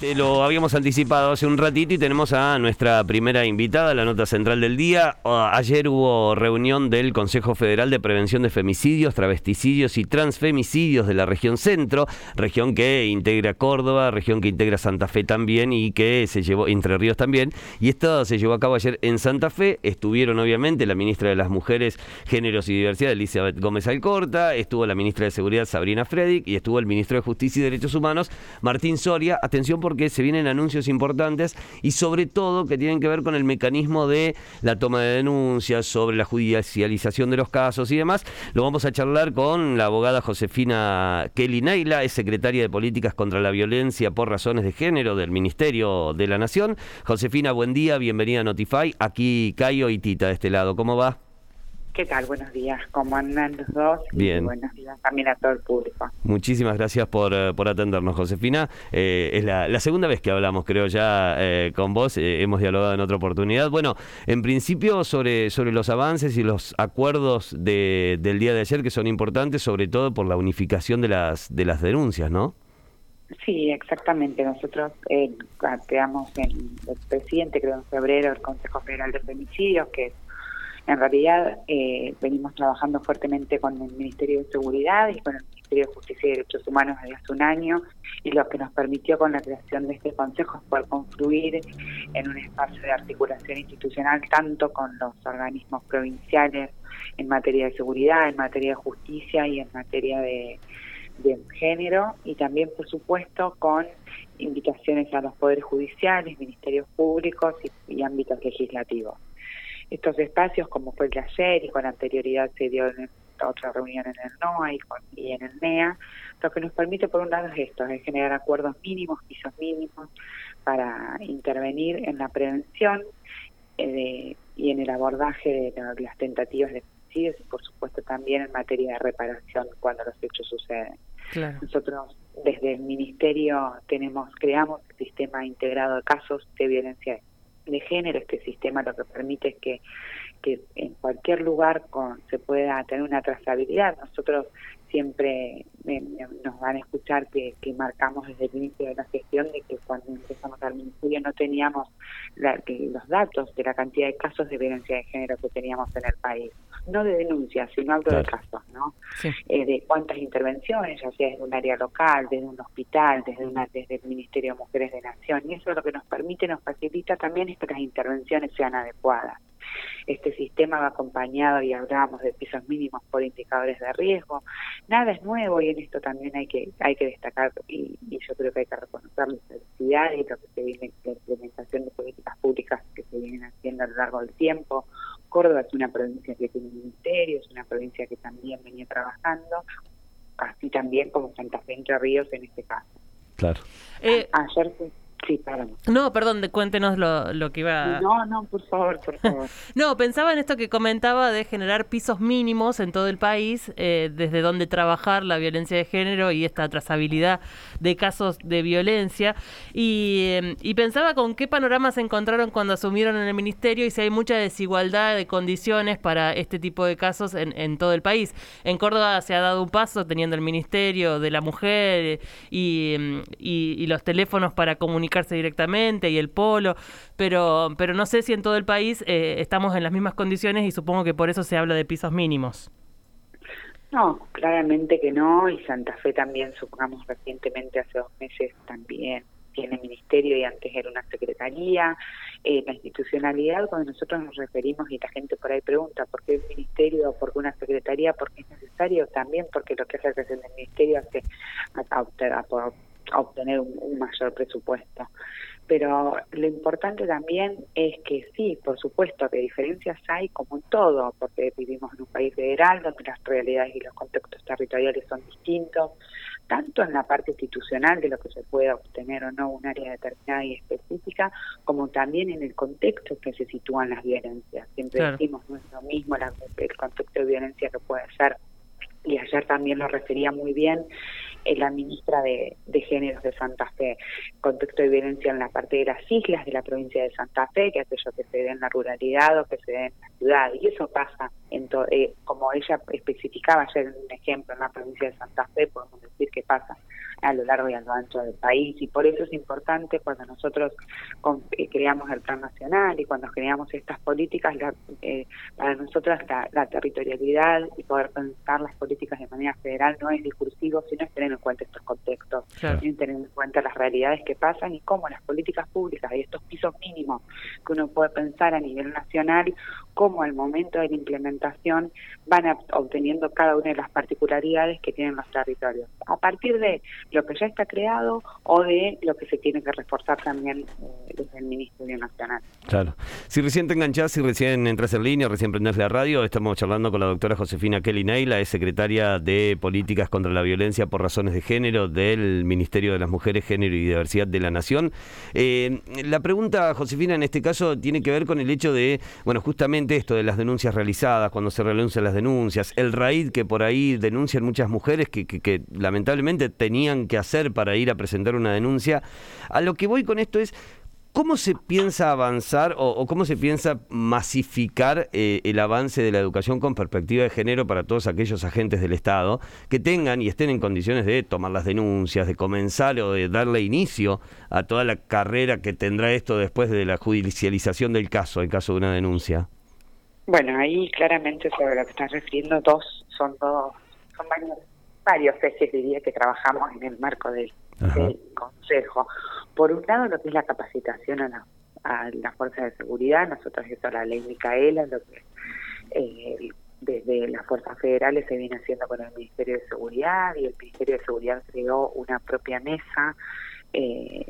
Te lo habíamos anticipado hace un ratito y tenemos a nuestra primera invitada, la nota central del día. Ah, Ayer hubo reunión del Consejo Federal de Prevención de Femicidios, Travesticidios y Transfemicidios de la región centro, región que integra Córdoba, región que integra Santa Fe también y que se llevó Entre Ríos también. Y esto se llevó a cabo ayer en Santa Fe. Estuvieron obviamente la ministra de las Mujeres, Géneros y Diversidad, Elizabeth Gómez Alcorta, estuvo la ministra de Seguridad, Sabrina Fredic, y estuvo el ministro de Justicia y Derechos Humanos, Martín Soria. Atención por porque se vienen anuncios importantes y sobre todo que tienen que ver con el mecanismo de la toma de denuncias, sobre la judicialización de los casos y demás. Lo vamos a charlar con la abogada Josefina Kelly Neila, es secretaria de Políticas contra la Violencia por Razones de Género del Ministerio de la Nación. Josefina, buen día, bienvenida a Notify. Aquí Cayo y Tita de este lado, ¿cómo va? ¿Qué tal? Buenos días. ¿Cómo andan los dos? Bien. buenos días también a todo el público. Muchísimas gracias por, eh, por atendernos, Josefina. Eh, es la, segunda vez que hablamos, creo, ya eh, con vos. hemos dialogado en otra oportunidad. Bueno, en principio sobre, sobre los avances y los acuerdos de, del día de ayer que son importantes, sobre todo por la unificación de las, de las denuncias, ¿no? Sí, exactamente. Nosotros creamos en el presidente, creo en febrero, el Consejo Federal de Femicidios, que es en realidad, eh, venimos trabajando fuertemente con el Ministerio de Seguridad y con el Ministerio de Justicia y Derechos Humanos desde hace un año y lo que nos permitió con la creación de este Consejo es poder confluir en un espacio de articulación institucional tanto con los organismos provinciales en materia de seguridad, en materia de justicia y en materia de, género y también, por supuesto, con invitaciones a los poderes judiciales, ministerios públicos y ámbitos legislativos estos espacios, como fue el de ayer y con anterioridad se dio en otra reunión en el NOA y, en el NEA, lo que nos permite por un lado es esto, es generar acuerdos mínimos, pisos mínimos, para intervenir en la prevención eh, y en el abordaje de, las tentativas de suicidios y por supuesto también en materia de reparación cuando los hechos suceden. Nosotros desde el Ministerio tenemos creamos el sistema integrado de casos de violencia de género, este sistema lo que permite es que, que en cualquier lugar con, se pueda tener una trazabilidad. Nosotros siempre nos van a escuchar que, marcamos desde el inicio de la gestión de que cuando empezamos al ministerio no teníamos los datos de la cantidad de casos de violencia de género que teníamos en el país. No de denuncias, sino hablo de casos, ¿no? Eh, de cuántas intervenciones, ya sea desde un área local, desde un hospital, desde, una, desde el Ministerio de Mujeres de Nación. Y eso es lo que nos permite, nos facilita también es que las intervenciones sean adecuadas. Este sistema va acompañado, y hablábamos de pisos mínimos por indicadores de riesgo. Nada es nuevo y en esto también hay que hay que destacar, y, yo creo que hay que reconocer la felicidad y lo que se viene, la implementación de políticas públicas que se vienen haciendo a lo largo del tiempo. Córdoba es una provincia que tiene un ministerio, es una provincia que también venía trabajando, así también como Santa Fe Entre Ríos en este caso. Claro. Eh, Ayer Sí, perdón. No, perdón, cuéntenos lo, lo que iba... No, no, por favor, por favor. no, pensaba en esto que comentaba de generar pisos mínimos en todo el país, eh, desde donde trabajar la violencia de género y esta trazabilidad de casos de violencia. Y, em, y pensaba con qué panorama se encontraron cuando asumieron en el ministerio y si hay mucha desigualdad de condiciones para este tipo de casos en, en todo el país. En Córdoba se ha dado un paso teniendo el Ministerio de la Mujer y, em, y, y los teléfonos para comunicar directamente y el polo, pero, pero no sé si en todo el país eh, estamos en las mismas condiciones y supongo que por eso se habla de pisos mínimos. No, claramente que no, y Santa Fe también, supongamos recientemente, hace dos meses también tiene ministerio y antes era una secretaría. Eh, la institucionalidad, cuando nosotros nos referimos y la gente por ahí pregunta por qué el ministerio, por qué una secretaría, por qué es necesario, también porque lo que hace del ministerio hace a, a, obtener un, mayor presupuesto. Pero lo importante también es que sí, por supuesto, que diferencias hay como en todo, porque vivimos en un país federal donde las realidades y los contextos territoriales son distintos, tanto en la parte institucional de lo que se puede obtener o no un área determinada y específica, como también en el contexto que se sitúan las violencias. Siempre decimos, no es lo mismo el contexto de violencia que puede ser, y ayer también lo refería muy bien, la ministra de, Géneros de Santa Fe, contexto de violencia en la parte de las islas de la provincia de Santa Fe, que aquello que se ve en la ruralidad o que se ve en la ciudad, y eso pasa eh, como ella especificaba ayer en un ejemplo, en la provincia de Santa Fe, podemos decir que pasa a lo largo y a lo ancho del país y por eso es importante cuando nosotros eh, creamos el plan nacional y cuando creamos estas políticas, eh, para nosotros la, territorialidad y poder pensar las políticas de manera federal no es discursivo, sino es tener en cuenta estos contextos, y tener en cuenta las realidades que pasan y cómo las políticas públicas y estos pisos mínimos que uno puede pensar a nivel nacional, cómo al momento de la implementación van obteniendo cada una de las particularidades que tienen los territorios. A partir de lo que ya está creado o de lo que se tiene que reforzar también eh, desde el Ministerio Nacional. Claro. Si recién te enganchás, si recién entras en línea, recién prendés la radio, estamos charlando con la doctora Josefina Kelly Neila, es secretaria de Políticas contra la Violencia por Razones de Género del Ministerio de las Mujeres, Género y Diversidad de la Nación. Eh, la pregunta, Josefina, en este caso tiene que ver con el hecho de, bueno, justamente esto de las denuncias realizadas, cuando se renuncian las denuncias, el raíz que por ahí denuncian muchas mujeres que, que lamentablemente tenían que hacer para ir a presentar una denuncia. A lo que voy con esto es, ¿Cómo se piensa avanzar o, cómo se piensa masificar eh, el avance de la educación con perspectiva de género para todos aquellos agentes del Estado que tengan y estén en condiciones de tomar las denuncias, de comenzar o de darle inicio a toda la carrera que tendrá esto después de la judicialización del caso, en caso de una denuncia? Bueno, ahí claramente sobre lo que estás refiriendo, dos son dos, son varios varios ejes diría que trabajamos en el marco del, Consejo. Por un lado, lo que es la capacitación a la, a la fuerza de seguridad, nosotros eso la ley Micaela, lo que eh, desde las fuerzas federales se viene haciendo con el Ministerio de Seguridad y el Ministerio de Seguridad creó una propia mesa eh,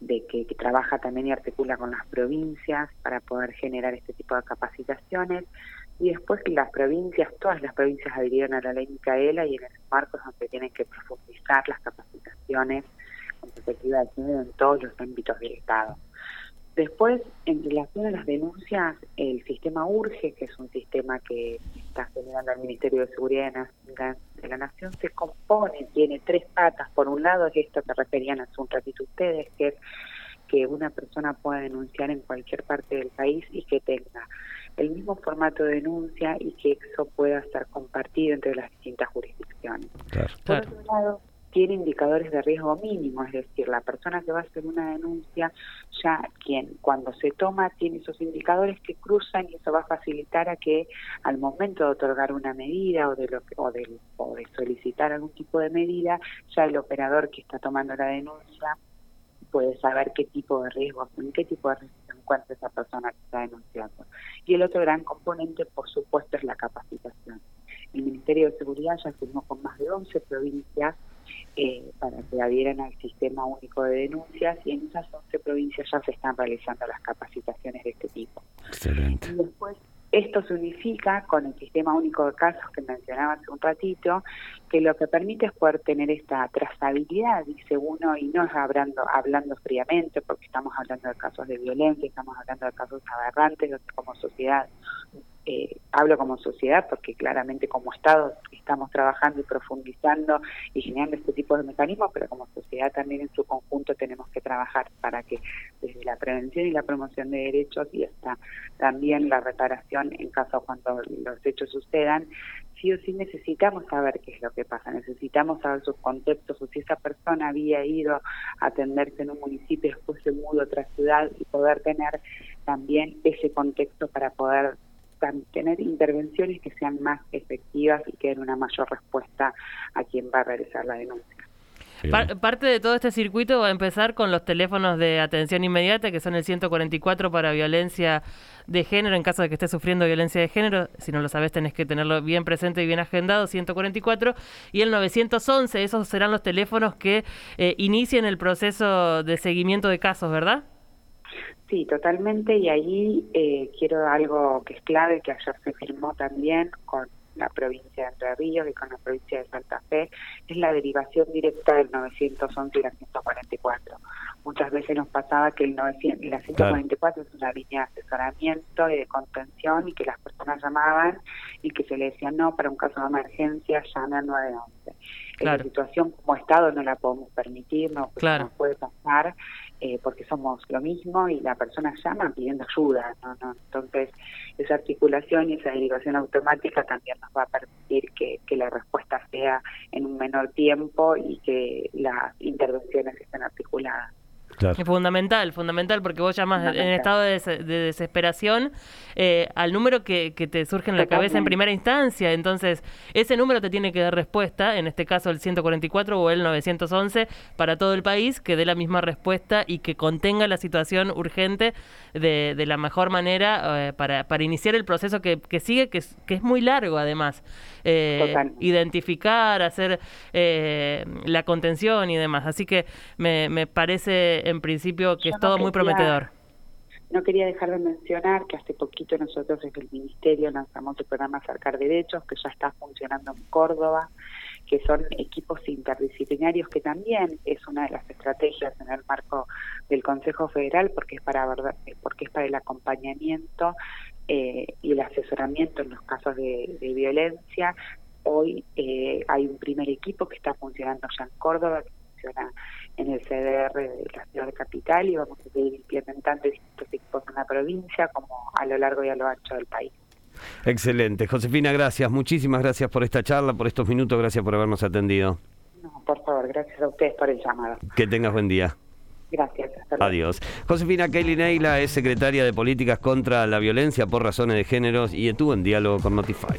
de que, que, trabaja también y articula con las provincias para poder generar este tipo de capacitaciones y después las provincias, todas las provincias adhirieron a la ley Micaela y en esos marcos donde tienen que profundizar las capacitaciones con perspectiva de género en todos los ámbitos del Estado. Después, en relación a las denuncias, el sistema URGE, que es un sistema que está generando el Ministerio de Seguridad de la Nación, se compone, tiene tres patas. Por un lado es esto que referían hace un ratito ustedes, que es que una persona pueda denunciar en cualquier parte del país y que tenga el mismo formato de denuncia y que eso pueda ser compartido entre las distintas jurisdicciones. Por otro lado, tiene indicadores de riesgo mínimo, es decir, la persona que va a hacer una denuncia, ya quien cuando se toma tiene esos indicadores que cruzan y eso va a facilitar a que al momento de otorgar una medida o de, lo o de, o de solicitar algún tipo de medida, ya el operador que está tomando la denuncia puede saber qué tipo de riesgo, en qué tipo de riesgo encuentra esa persona que está denunciando. Y el otro gran componente, por supuesto, es la capacitación. El Ministerio de Seguridad ya firmó con más de 11 provincias eh, para que adhieran al sistema único de denuncias y en esas 11 provincias ya se están realizando las capacitaciones de este tipo. Excelente. Y después esto se unifica con el sistema único de casos que mencionaba hace un ratito, que lo que permite es poder tener esta trazabilidad, dice uno, y no es hablando, hablando fríamente, porque estamos hablando de casos de violencia, estamos hablando de casos aberrantes, como sociedad eh, hablo como sociedad porque claramente como Estado estamos trabajando y profundizando y generando este tipo de mecanismos, pero como sociedad también en su conjunto tenemos que trabajar para que desde la prevención y la promoción de derechos y hasta también la reparación en caso cuando los hechos sucedan, sí o sí necesitamos saber qué es lo que pasa, necesitamos saber sus contextos o si esa persona había ido a atenderse en un municipio después se mudó a otra ciudad y poder tener también ese contexto para poder tener intervenciones que sean más efectivas y que den una mayor respuesta a quien va a realizar la denuncia. parte de todo este circuito va a empezar con los teléfonos de atención inmediata, que son el 144 para violencia de género, en caso de que esté sufriendo violencia de género. Si no lo sabes, tenés que tenerlo bien presente y bien agendado, 144. Y el 911, esos serán los teléfonos que eh, inicien el proceso de seguimiento de casos, ¿verdad? Sí, totalmente. Y ahí eh, quiero algo que es clave, que ayer se firmó también con la provincia de Entre Ríos y con la provincia de Santa Fe, es la derivación directa del 911 y la 144. Muchas veces nos pasaba que el 900, la 144 es una línea de asesoramiento y de contención y que las personas llamaban y que se le decía no, para un caso de emergencia llame al 911. Claro. La situación como Estado no la podemos permitir, no, no puede pasar eh, porque somos lo mismo y la persona llama pidiendo ayuda. ¿no? ¿no? Entonces, esa articulación y esa derivación automática también nos va a permitir que, que la respuesta sea en un menor tiempo y que las intervenciones estén articuladas. Es fundamental, fundamental, porque vos llamas en estado de, desesperación eh, al número que, que, te surge en la cabeza en primera instancia. Entonces, ese número te tiene que dar respuesta, en este caso el 144 o el 911, para todo el país, que dé la misma respuesta y que contenga la situación urgente de, de la mejor manera eh, para, para iniciar el proceso que, que sigue, que es, que es muy largo además. Eh, identificar, hacer la contención y demás. Así que me, me parece en principio que es todo muy prometedor. No quería dejar de mencionar que hace poquito nosotros desde el Ministerio lanzamos el programa Acercar Derechos, que ya está funcionando en Córdoba, que son equipos interdisciplinarios, que también es una de las estrategias en el marco del Consejo Federal, porque es para, porque es para el acompañamiento eh, y el asesoramiento en los casos de, violencia. Hoy eh, hay un primer equipo que está funcionando ya en Córdoba, que funciona en el CDR de la ciudad de capital y vamos a seguir implementando distintos equipos en la provincia como a lo largo y a lo ancho del país. Excelente. Josefina, gracias. Muchísimas gracias por esta charla, por estos minutos. Gracias por habernos atendido. No, por favor, gracias a ustedes por el llamado. Que tengas buen día. Gracias. Adiós. Josefina Kelly Neila es secretaria de Políticas contra la Violencia por Razones de Géneros y estuvo en diálogo con Notify.